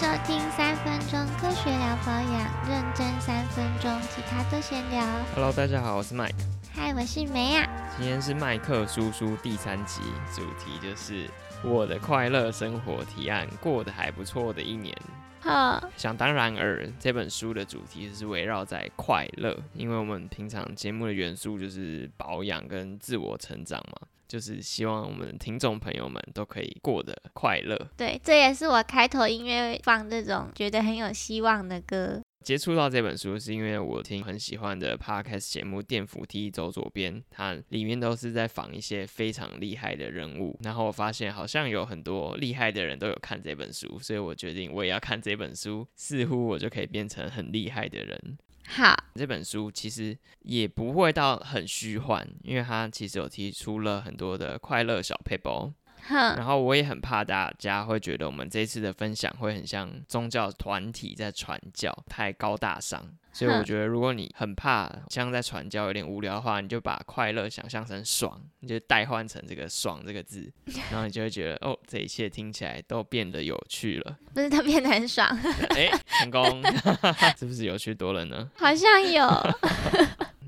收听三分钟科学聊保养，认真三分钟，其他都闲聊。Hello，大家好，我是 Mike，嗨，我是梅啊。今天是麦克叔叔第三集，主题就是我的快乐生活提案，过得还不错的一年。好，想当然尔，这本书的主题是围绕在快乐，因为我们平常节目的元素就是保养跟自我成长嘛，就是希望我们听众朋友们都可以过得快乐。对，这也是我开头音乐放这种觉得很有希望的歌。接触到这本书是因为我听很喜欢的 podcast 节目《电扶梯走左边》，它里面都是在仿一些非常厉害的人物，然后我发现好像有很多厉害的人都有看这本书，所以我决定我也要看这本书，似乎我就可以变成很厉害的人。好，这本书其实也不会到很虚幻，因为它其实有提出了很多的快乐小 paper。哼，然后我也很怕大家会觉得我们这次的分享会很像宗教团体在传教，太高大上。所以我觉得，如果你很怕像在传教有点无聊的话，你就把快乐想象成爽，你就代换成这个“爽”这个字，然后你就会觉得哦，这一切听起来都变得有趣了。不是它变得很爽，哎，成功，是不是有趣多了呢？好像有。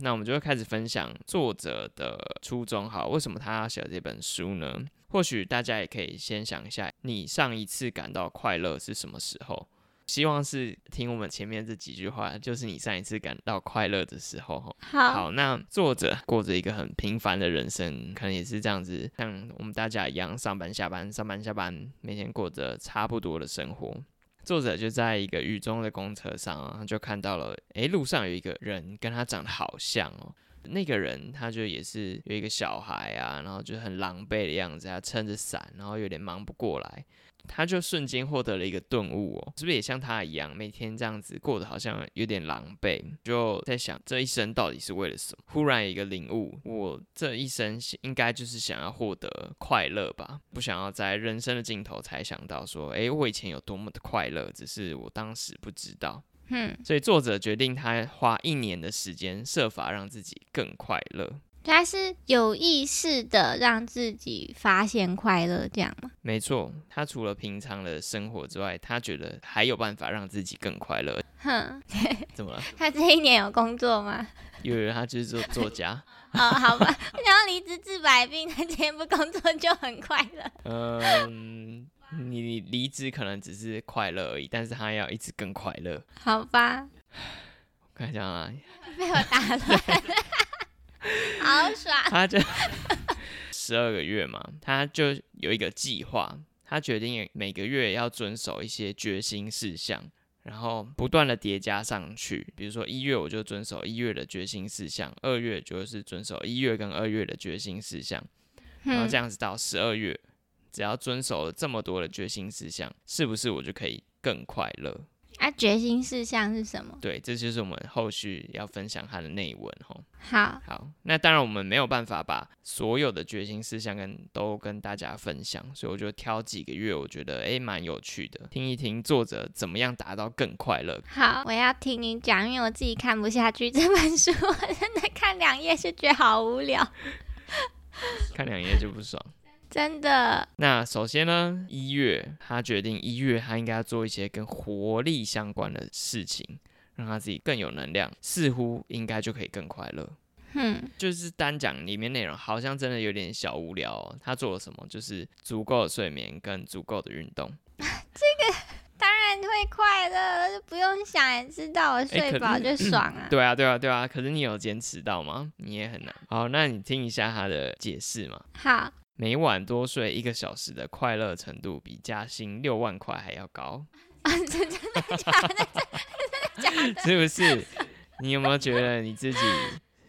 那我们就会开始分享作者的初衷，好，为什么他要写这本书呢？或许大家也可以先想一下，你上一次感到快乐是什么时候？希望是听我们前面这几句话，就是你上一次感到快乐的时候。吼好，好，那作者过着一个很平凡的人生，可能也是这样子，像我们大家一样，上班下班，上班下班，每天过着差不多的生活。作者就在一个雨中的公车上啊，他就看到了，诶，路上有一个人跟他长得好像哦。那个人他就也是有一个小孩啊，然后就很狼狈的样子，他撑着伞，然后有点忙不过来。他就瞬间获得了一个顿悟哦，是不是也像他一样，每天这样子过得好像有点狼狈？就在想这一生到底是为了什么？忽然有一个领悟，我这一生应该就是想要获得快乐吧，不想要在人生的尽头才想到说，诶，我以前有多么的快乐，只是我当时不知道。嗯，所以作者决定他花一年的时间，设法让自己更快乐。他是有意识的让自己发现快乐，这样吗？没错，他除了平常的生活之外，他觉得还有办法让自己更快乐。哼，怎么了？他这一年有工作吗？有人他就是做作家。哦，好吧，然后离职治百病，他今天不工作就很快乐。嗯，你你离职可能只是快乐而已，但是他要一直更快乐。好吧，我看一下啊，被我打乱，好爽。他就十二个月嘛，他就有一个计划，他决定每个月要遵守一些决心事项，然后不断的叠加上去。比如说一月我就遵守一月的决心事项，二月就是遵守一月跟二月的决心事项，然后这样子到十二月，只要遵守了这么多的决心事项，是不是我就可以更快乐？啊，决心事项是什么？对，这就是我们后续要分享它的内文吼。好，好，那当然我们没有办法把所有的决心事项跟都跟大家分享，所以我就挑几个月，我觉得诶蛮有趣的，听一听作者怎么样达到更快乐。好，我要听你讲，因为我自己看不下去这本书，我真的看两页就觉得好无聊，看两页就不爽。真的。那首先呢，一月他决定一月他应该要做一些跟活力相关的事情，让他自己更有能量，似乎应该就可以更快乐。哼，就是单讲里面内容，好像真的有点小无聊、哦。他做了什么？就是足够的睡眠跟足够的运动。这个当然会快乐，就不用想也知道，我睡饱就爽啊。对啊，对啊，对啊。可是你有坚持到吗？你也很难。好，那你听一下他的解释嘛。好，每晚多睡一个小时的快乐程度比加薪六万块还要高，啊，真的假的？真的假的？是不是？你有没有觉得你自己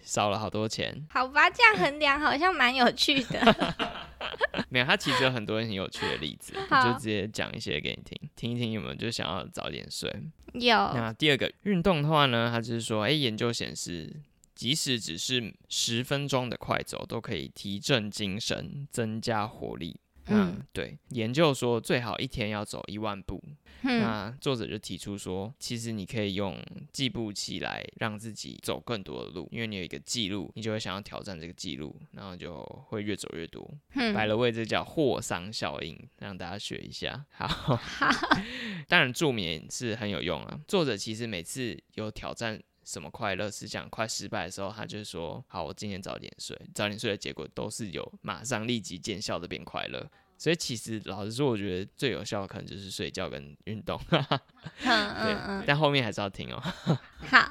少了好多钱？好吧，这样衡量好像蛮有趣的。没有，他其实有很多很有趣的例子，我就直接讲一些给你听，听一听有没有就想要早点睡。有，那第二个运动的话呢，他就是说，诶，研究显示，即使只是十分钟的快走，都可以提振精神、增加活力。嗯，对，研究说最好一天要走一万步。嗯那作者就提出说，其实你可以用计步器来让自己走更多的路，因为你有一个记录，你就会想要挑战这个记录，然后就会越走越多。百嗯，了位这叫霍桑效应，让大家学一下。好，当然助眠是很有用啊。作者其实每次有挑战什么快乐是讲快失败的时候，他就说：“好，我今天早点睡。”早点睡的结果都是有马上立即见效的变快乐。所以其实老实说，我觉得最有效的可能就是睡觉跟运动。嗯对，但后面还是要听哦。好，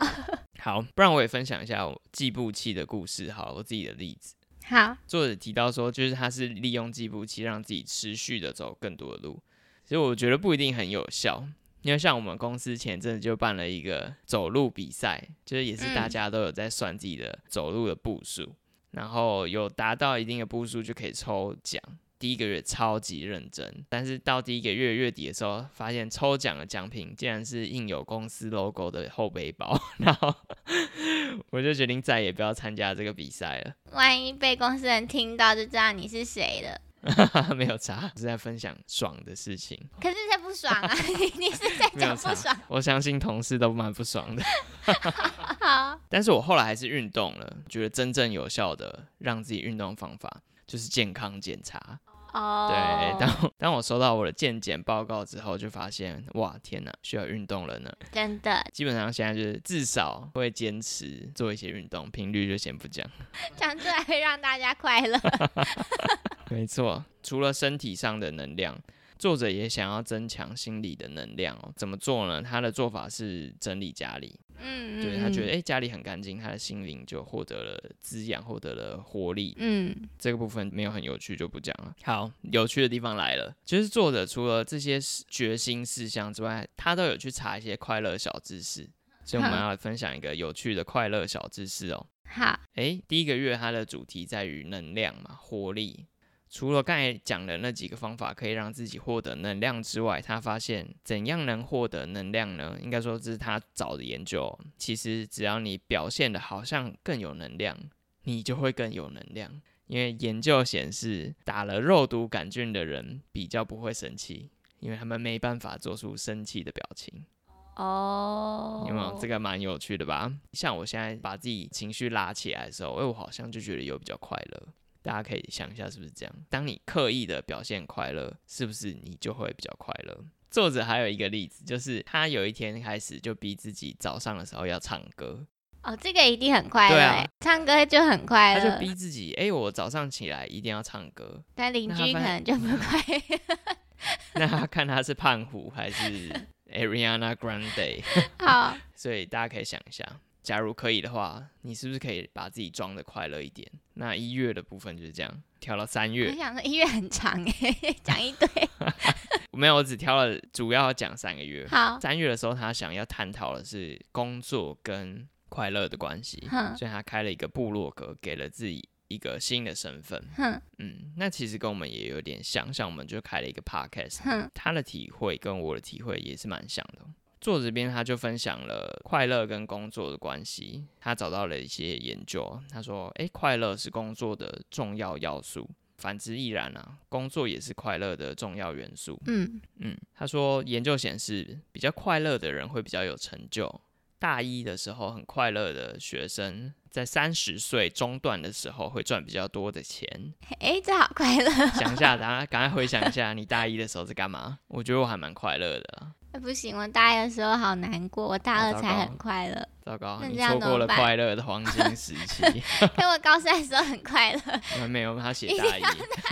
好，不然我也分享一下我计步器的故事。好，我自己的例子。好，作者提到说，就是他是利用计步器让自己持续的走更多的路。其实我觉得不一定很有效，因为像我们公司前阵子就办了一个走路比赛，就是也是大嗯家都有在算自己的走路的步数，然后有达到一定的步数就可以抽奖。第一个月超级认真，但是到第一个月月底的时候，发现抽奖的奖品竟然是印有公司 logo 的后背包，然后 我就决定再也不要参加这个比赛了。万一被公司人听到，就知道你是谁了。没有差，是在分享爽的事情，可是这不爽啊！你你是在 讲不爽？。我相信同事都蛮不爽的，好，但是我后来还是运动了，觉得真正有效的让自己运动方法就是健康检查。哦，对，当当我收到我的健检报告之后，就发现哇，天哪，需要运动了呢。真的基本上现在就是至少会坚持做一些运动，频率就先不讲。讲出来会让大家快乐。没错，除了身体上的能量，作者也想要增强心理的能量哦。怎么做呢？他的做法是整理家里，嗯，对他觉得嗯诶家里很干净，他的心灵就获得了滋养，获得了活力。嗯这个部分没有很有趣，就不讲了。好，有趣的地方来了，就是作者除了这些事决心事项之外，他都有去查一些快乐小知识。所以我们要来分享一个有趣的快乐小知识哦。好，诶，第一个月它的主题在于能量嘛，活力。除了刚才讲的那几个方法可以让自己获得能量之外，他发现怎样能获得能量呢？应该说这是他找的研究哦。其实只要你表现的好像更有能量，你就会更有能量。因为研究显示，打了肉毒杆菌的人比较不会生气，因为他们没办法做出生气的表情。哦，有没有？这个蛮有趣的吧？像我现在把自己情绪拉起来的时候，哎，我好像就觉得有比较快乐。大家可以想一下是不是这样？当你刻意的表现快乐，是不是你就会比较快乐？作者还有一个例子，就是他有一天开始就逼自己早上的时候要唱歌，哦，这个一定很快乐唱歌就很快乐。他就逼自己，哎，我早上起来一定要唱歌。但邻居可能就不快乐。那他看他是胖虎还是 Ariana Grande？好，所以大家可以想一下，假如可以的话，你是不是可以把自己装的快乐一点？那一月的部分就是这样，挑到三月我月，想说一月很长哎，讲一堆。没有，我只挑了主要讲三个月。好，三月的时候，他想要探讨的是工作跟快乐的关系，所以他开了一个部落格，给了自己一个新的身份。嗯，那其实跟我们也有点像，像我们就开了一个 podcast，他的体会跟我的体会也是蛮像的。作者这边他就分享了快乐跟工作的关系，他找到了一些研究，他说，诶，快乐是工作的重要要素，反之亦然啊，工作也是快乐的重要元素。嗯嗯，他说研究显示，比较快乐的人会比较有成就。大一的时候很快乐的学生，在三十岁中段的时候会赚比较多的钱。哎，这好快乐。想一下，大家赶快回想一下，你大一的时候在干嘛？我觉得我还蛮快乐的啊。哎不行，我大一的时候好难过，我大二才很快乐。糟糕，你错过了快乐的黄金时期。可我高三的时候很快乐，那没有，他写大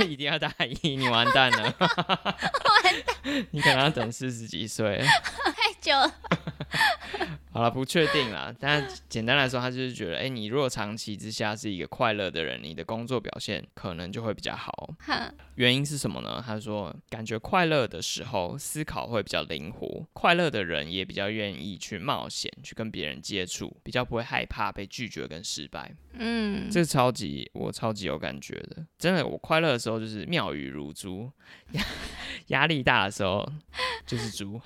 一，一定要大一，你完蛋了。完蛋你可能要等四十几岁。太久了。好了，不确定啦，但简单来说，他就是觉得，哎、你如果长期之下是一个快乐的人，你的工作表现可能就会比较好。哼，原因是什么呢？他说，感觉快乐的时候，思考会比较灵活，快乐的人也比较愿意去冒险，去跟别人接触，比较不会害怕被拒绝跟失败。嗯，这超级我超级有感觉的，真的，我快乐的时候就是妙语如珠，压压力大的时候就是猪。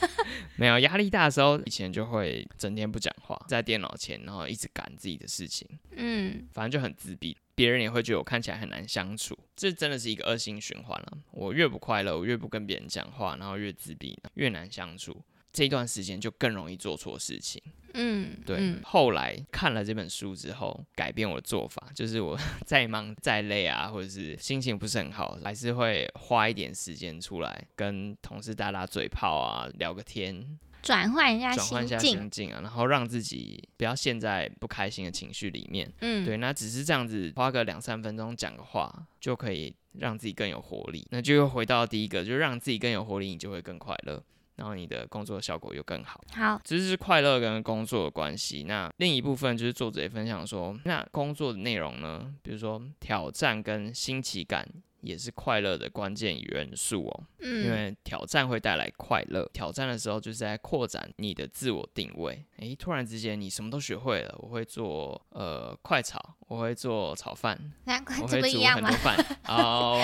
没有压力大的时候，以前就会整天不讲话，在电脑前，然后一直赶自己的事情，嗯反正就很自闭。别人也会觉得我看起来很难相处，这真的是一个恶性循环了。我越不快乐，我越不跟别人讲话，然后越自闭，越难相处。这一段时间就更容易做错事情。嗯，对，嗯后来看了这本书之后，改变我的做法，就是我 再忙再累啊，或者是心情不是很好，还是会花一点时间出来跟同事打打嘴炮啊，聊个天，转换一下转换一下心境，心境啊，然后让自己不要陷在不开心的情绪里面。嗯，对，那只是这样子，花个两三分钟讲个话，就可以让自己更有活力。那就又回到第一个，就让自己更有活力，你就会更快乐，然后你的工作效果又更好。好，这是快乐跟工作的关系。那另一部分就是作者也分享说，那工作的内容呢，比如说挑战跟新奇感。也是快乐的关键元素哦，嗯，因为挑战会带来快乐。挑战的时候就是在扩展你的自我定位。诶，突然之间你什么都学会了，我会做呃快炒，我会做炒饭，难怪我会煮很多？饭。哦，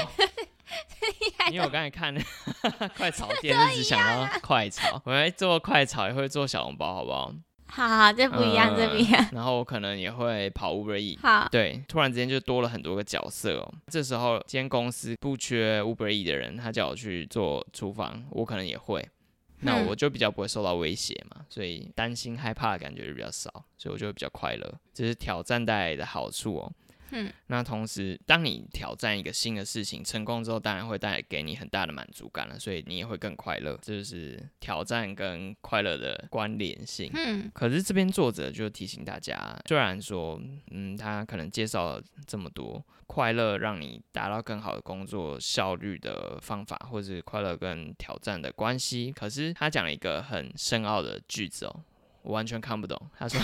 因为我刚才看 快炒店，就只想到快炒，我会做快炒，也会做小笼包，好不好？好好，这不一样，这不一样。然后我可能也会跑 Uber E。好，对，突然之间就多了很多个角色哦。这时候，今天公司不缺 Uber E 的人，他叫我去做厨房，我可能也会。那嗯我就比较不会受到威胁嘛，所以担心害怕的感觉就比较少，所以我就会比较快乐。这是挑战带来的好处哦。嗯，那同时，当你挑战一个新的事情成功之后，当然会带来给你很大的满足感了，所以你也会更快乐。这就是挑战跟快乐的关联性。嗯可是这边作者就提醒大家，虽然说，嗯，他可能介绍了这么多快乐让你达到更好的工作效率的方法，或是快乐跟挑战的关系，可是他讲了一个很深奥的句子哦，我完全看不懂。他说，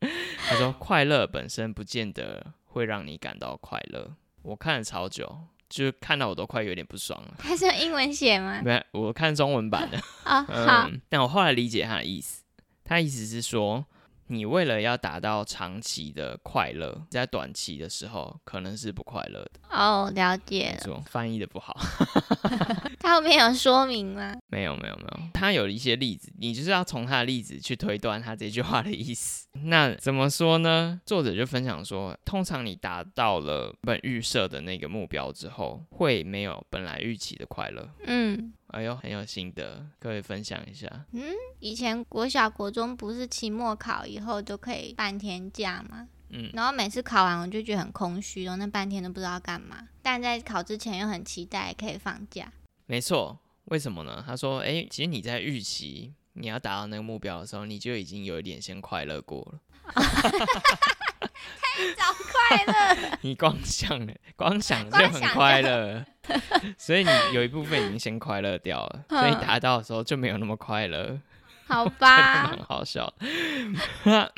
他说快乐本身不见得会让你感到快乐。我看了超久，就是看到我都快有点不爽了。它是用英文写吗？没，我看中文版的。哦，好，嗯，但我后来理解他的意思，他意思是说，你为了要达到长期的快乐，在短期的时候可能是不快乐的。哦，了解了。没错，翻译的不好，他后面有说明吗？没有没有没有，他有一些例子，你就是要从他的例子去推断他这句话的意思。那怎么说呢？作者就分享说，通常你达到了本预设的那个目标之后，会没有本来预期的快乐。嗯，哎呦，很有心得，各位分享一下。嗯以前国小、国中不是期末考以后就可以半天假吗？嗯然后每次考完我就觉得很空虚，然后那半天都不知道干嘛。但在考之前又很期待可以放假。没错，为什么呢？他说：“哎，其实你在预期你要达到那个目标的时候，你就已经有一点先快乐过了。太早快乐，你光想了，光想就很快乐，所以你有一部分已经先快乐掉了，所以嗯达到的时候就没有那么快乐，好吧蛮？好笑的。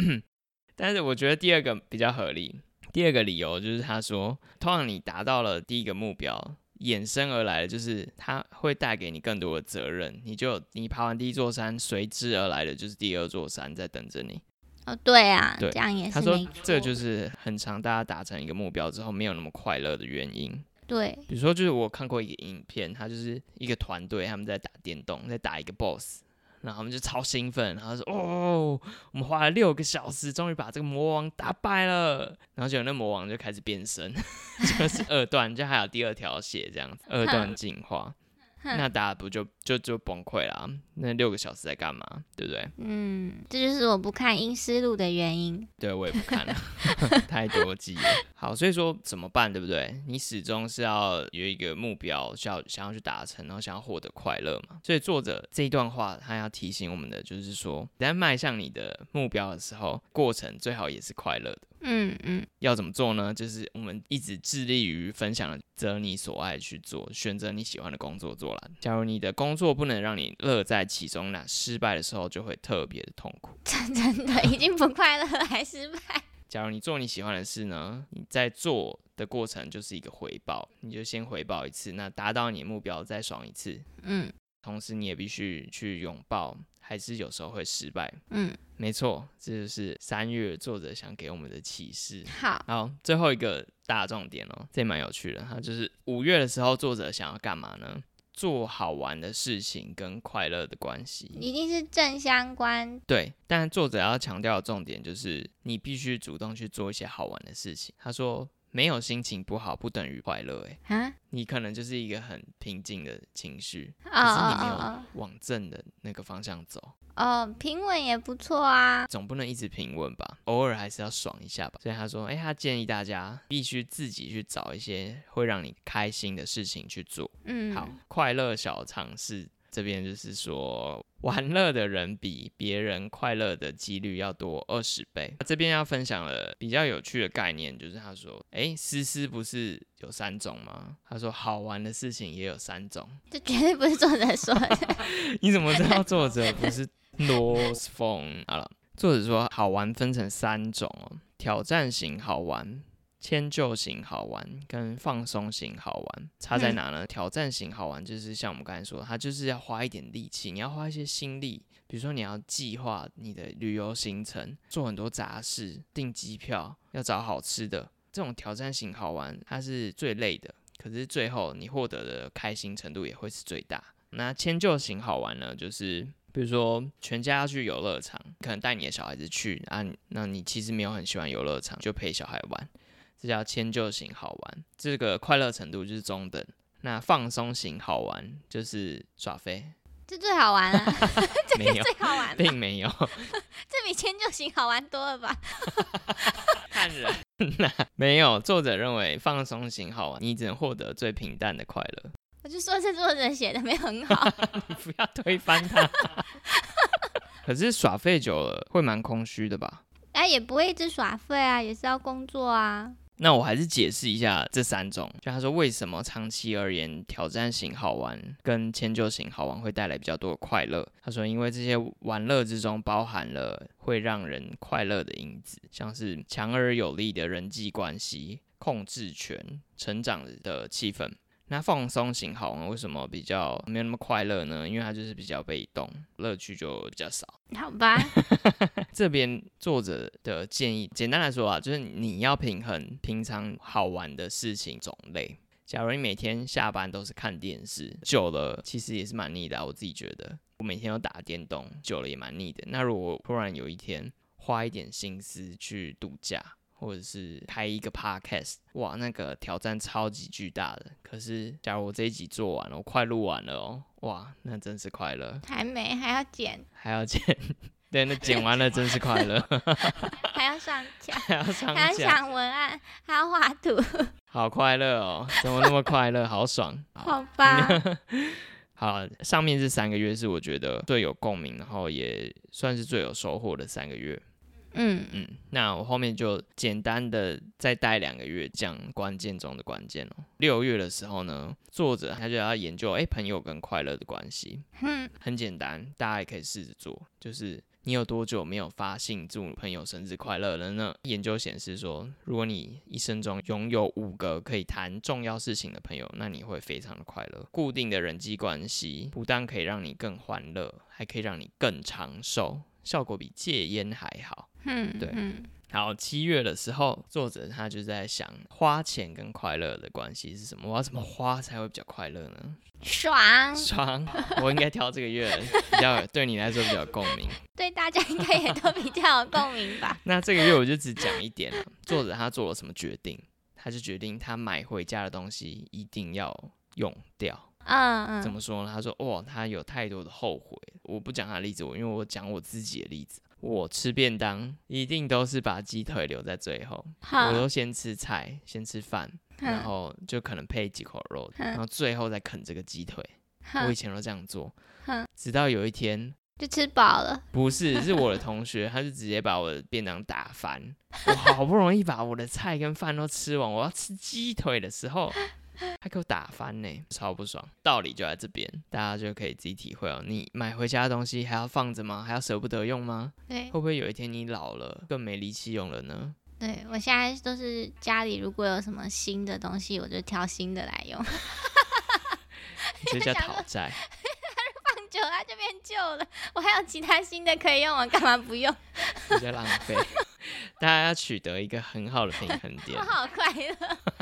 但是我觉得第二个比较合理。第二个理由就是他说，通常你达到了第一个目标，衍生而来的就是它会带给你更多的责任。你就你爬完第一座山，随之而来的就是第二座山在等着你。哦，对啊，对这样也是他说。这就是很长大家达成一个目标之后没有那么快乐的原因。对，比如说，就是我看过一个影片，他就是一个团队，他们在打电动，在打一个 BOSS，然后他们就超兴奋，然后说：“哦，我们花了六个小时，终于把这个魔王打败了。”然后结果那魔王就开始变身，就是二段，就还有第二条血这样子，二段 进化。那大家不就就就崩溃了？那六个小时在干嘛？对不对？嗯，这就是我不看《阴思路》的原因。对我也不看了，太多记了。好，所以说怎么办，对不对？你始终是要有一个目标，需要想要去达成，然后想要获得快乐嘛。所以作者这一段话，他要提醒我们的就是说，你在迈向你的目标的时候，过程最好也是快乐的。嗯嗯，要怎么做呢？就是我们一直致力于分享择你所爱去做，选择你喜欢的工作做了。假如你的工作不能让你乐在其中，那失败的时候就会特别的痛苦。真真的已经不快乐了，还失败。假如你做你喜欢的事呢，你在做的过程就是一个回报，你就先回报一次，那达到你的目标再爽一次，嗯同时你也必须去拥抱，还是有时候会失败。嗯，没错，这就是三月作者想给我们的启示。好，好，最后一个大重点哦，这也蛮有趣的。哈就是五月的时候，作者想要干嘛呢？做好玩的事情跟快乐的关系。一定是正相关。对，但作者要强调的重点就是，你必须主动去做一些好玩的事情。他说，没有心情不好不等于快乐，诶，啊，你可能就是一个很平静的情绪，哦可是你没哦有往正的那个方向走，哦哦，平稳也不错啊。总不能一直平稳吧，偶尔还是要爽一下吧。所以他说，诶，他建议大家必须自己去找一些会让你开心的事情去做。嗯，好，快乐小常识这边就是说，玩乐的人比别人快乐的几率要多二十倍。这边要分享了比较有趣的概念，就是他说，哎，思思不是有三种吗？他说，好玩的事情也有三种。这绝对不是作者说的。你怎么知道作者不是 North Phone？好了，作者说好玩分成三种哦，挑战型好玩。迁就型好玩跟放松型好玩差在哪呢？挑战型好玩就是像我们刚才说，它就是要花一点力气，你要花一些心力，比如说你要计划你的旅游行程，做很多杂事，订机票，要找好吃的。这种挑战型好玩，它是最累的，可是最后你获得的开心程度也会是最大。那迁就型好玩呢，就是比如说全家要去游乐场，可能带你的小孩子去啊，那你其实没有很喜欢游乐场，就陪小孩玩，这叫迁就型好玩，这个快乐程度就是中等。那放松型好玩就是耍飞，这最好玩啊，这个，最好玩吧，并没有，这比迁就型好玩多了吧？看人呐，没有。作者认为放松型好玩，你只能获得最平淡的快乐。我就说这作者写的没有很好。你不要推翻他。可是耍废久了会蛮空虚的吧？哎，也不会一直耍废啊，也是要工作啊。那我还是解释一下这三种，就他说为什么长期而言挑战型好玩跟迁就型好玩会带来比较多的快乐。他说，因为这些玩乐之中包含了会让人快乐的因子，像是强而有力的人际关系、控制权、成长的气氛。那放松型好玩为什么比较没有那么快乐呢？因为它就是比较被动，乐趣就比较少。好吧，这边作者的建议，简单来说啊，就是你要平衡平常好玩的事情种类。假如你每天下班都是看电视，久了其实也是蛮腻的啊、我自己觉得，我每天都打电动，久了也蛮腻的。那如果突然有一天花一点心思去度假，或者是开一个 podcast，哇，那个挑战超级巨大的。可是假如我这一集做完了，我快录完了哦，哇，那真是快乐，还没，还要剪，还要剪。对，那剪完了真是快乐 还要上架，还要上还要架，想文案，还要画图，好快乐哦！怎么那么快乐？好爽！好吧？好，上面这三个月是我觉得最有共鸣，然后也算是最有收获的三个月。嗯，嗯，那我后面就简单的再待两个月，讲关键中的关键哦。六月的时候呢，作者他就要研究诶朋友跟快乐的关系，哼，很简单，大家也可以试着做，就是你有多久没有发信祝朋友生日快乐了呢？研究显示说，如果你一生中拥有五个可以谈重要事情的朋友，那你会非常的快乐。固定的人际关系不但可以让你更欢乐，还可以让你更长寿，效果比戒烟还好。嗯，对嗯，好，七月的时候，作者他就在想花钱跟快乐的关系是什么？我要怎么花才会比较快乐呢？爽，爽，我应该挑这个月比较对你来说比较有共鸣。对大家应该也都比较有共鸣吧？那这个月我就只讲一点了。作者他做了什么决定？他就决定他买回家的东西一定要用掉。嗯嗯，怎么说呢？他说：“哇，他有太多的后悔。”我不讲他的例子，我因为我讲我自己的例子。我吃便当一定都是把鸡腿留在最后，我，都先吃菜，先吃饭，然后就可能配几口肉，嗯然后最后再啃这个鸡腿。我以前都这样做，直到有一天，就吃饱了，不是，是我的同学，他就直接把我的便当打翻。我好不容易把我的菜跟饭都吃完，我要吃鸡腿的时候，他给我打翻呢，超不爽。道理就在这边，大家就可以自己体会哦。你买回家的东西还要放着吗？还要舍不得用吗？对会不会有一天你老了更没力气用了呢？对，我现在都是家里如果有什么新的东西，我就挑新的来用，这叫讨债。放久了它就变旧了，我还有其他新的可以用，我干嘛不用？比较浪费。大家要取得一个很好的平衡点我。好快乐，你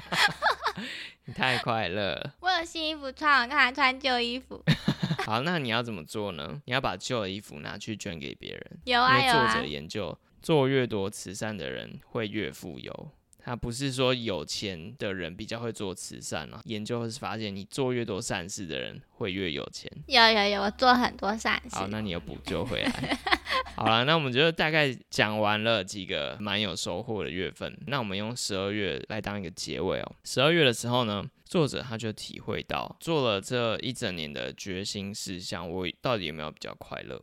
太快乐了。我有新衣服穿，我干嘛穿旧衣服？好，那你要怎么做呢？你要把旧的衣服拿去捐给别人。有啊作者，研究，做越多慈善的人会越富有。他不是说有钱的人比较会做慈善啊。研究是发现，你做越多善事的人会越有钱。有有有，我做很多善事。好，那你有补救回来。好了，那我们就大概讲完了几个蛮有收获的月份。那我们用十二月来当一个结尾哦。十二月的时候呢，作者他就体会到，做了这一整年的决心事项，我到底有没有比较快乐？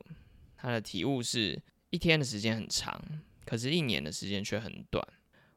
他的体悟是一天的时间很长，可是一年的时间却很短。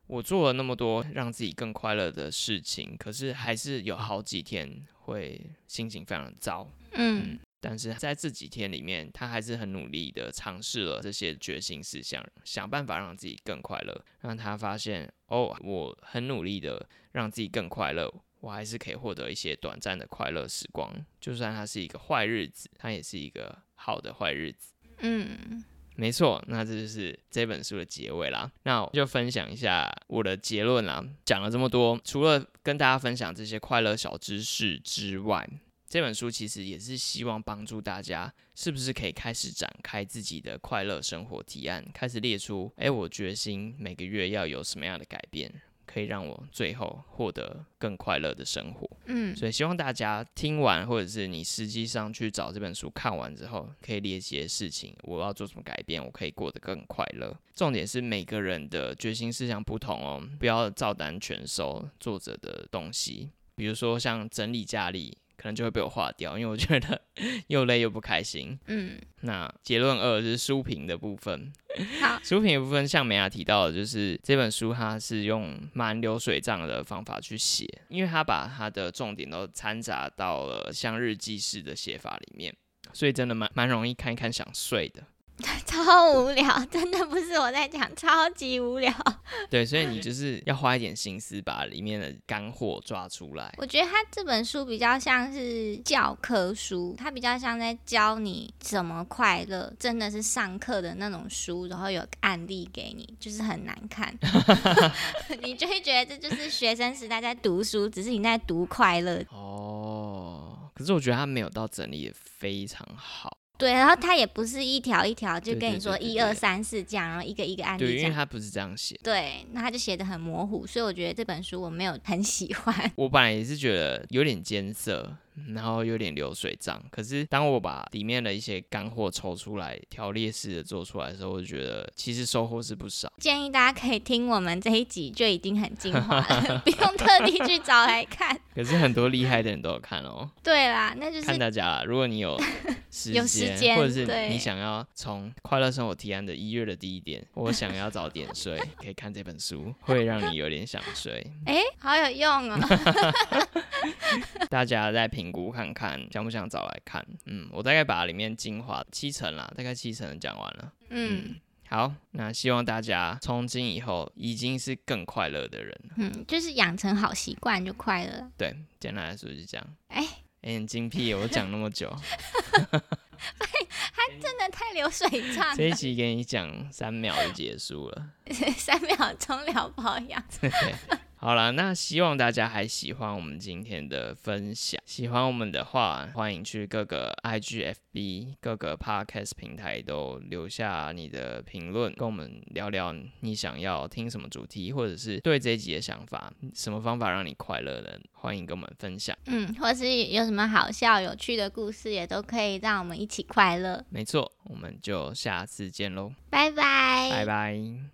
我做了那么多让自己更快乐的事情，可是还是有好几天会心情非常糟。嗯，但是在这几天里面，他还是很努力的尝试了这些决心事项，想办法让自己更快乐。让他发现，哦，我很努力的让自己更快乐，我还是可以获得一些短暂的快乐时光。就算它是一个坏日子，它也是一个好的坏日子。嗯。没错，那这就是这本书的结尾啦。那我就分享一下我的结论啦。讲了这么多，除了跟大家分享这些快乐小知识之外，这本书其实也是希望帮助大家，是不是可以开始展开自己的快乐生活提案，开始列出，哎，我决心每个月要有什么样的改变。可以让我最后获得更快乐的生活。嗯，所以希望大家听完，或者是你实际上去找这本书看完之后，可以列一些事情，我要做什么改变，我可以过得更快乐。重点是每个人的决心思想不同哦，不要照单全收作者的东西。比如说像整理家里。可能就会被我划掉，因为我觉得 又累又不开心。嗯，那结论二是书评的部分。好，书评的部分，像美雅提到的，就是这本书它是用蛮流水账的方法去写，因为它把它的重点都掺杂到了像日记式的写法里面，所以真的蛮蛮容易看一看想睡的。超无聊，真的不是我在讲，超级无聊。对，所以你就是要花一点心思把里面的干货抓出来。我觉得他这本书比较像是教科书，它比较像在教你怎么快乐，真的是上课的那种书，然后有案例给你，就是很难看，你就会觉得这就是学生时代在读书，只是你在读快乐。哦，可是我觉得他没有到整理的非常好。对，然后他也不是一条一条就跟你说一二三四这样，然后一个一个案例对，因为他不是这样写。对，那他就写的很模糊，所以我觉得这本书我没有很喜欢。我本来也是觉得有点艰涩。然后有点流水账，可是当我把里面的一些干货抽出来，条列式的做出来的时候，我就觉得其实收获是不少。建议大家可以听我们这一集就已经很精华了，不用特地去找来看。可是很多厉害的人都有看哦。对啦，那就是看大家，如果你有 有时间，或者是你想要从快乐生活提案的一月的第一点，我想要早点睡，可以看这本书，会让你有点想睡。哎，好有用哦。大家在评估看看，想不想找来看？嗯，我大概把里面精华七成啦，大概七成讲完了。嗯，好，那希望大家从今以后已经是更快乐的人。嗯，就是养成好习惯就快乐。对，简单来说就是这样。哎，很精辟，我讲那么久，还真的太流水账。这一期给你讲三秒就结束了，三秒钟聊保养。好了，那希望大家还喜欢我们今天的分享。喜欢我们的话，欢迎去各个 IGFB、各个 Podcast 平台都留下你的评论，跟我们聊聊你想要听什么主题，或者是对这一集的想法，什么方法让你快乐的，欢迎跟我们分享。嗯，或是有什么好笑、有趣的故事，也都可以让我们一起快乐。没错，我们就下次见喽，拜拜，拜拜。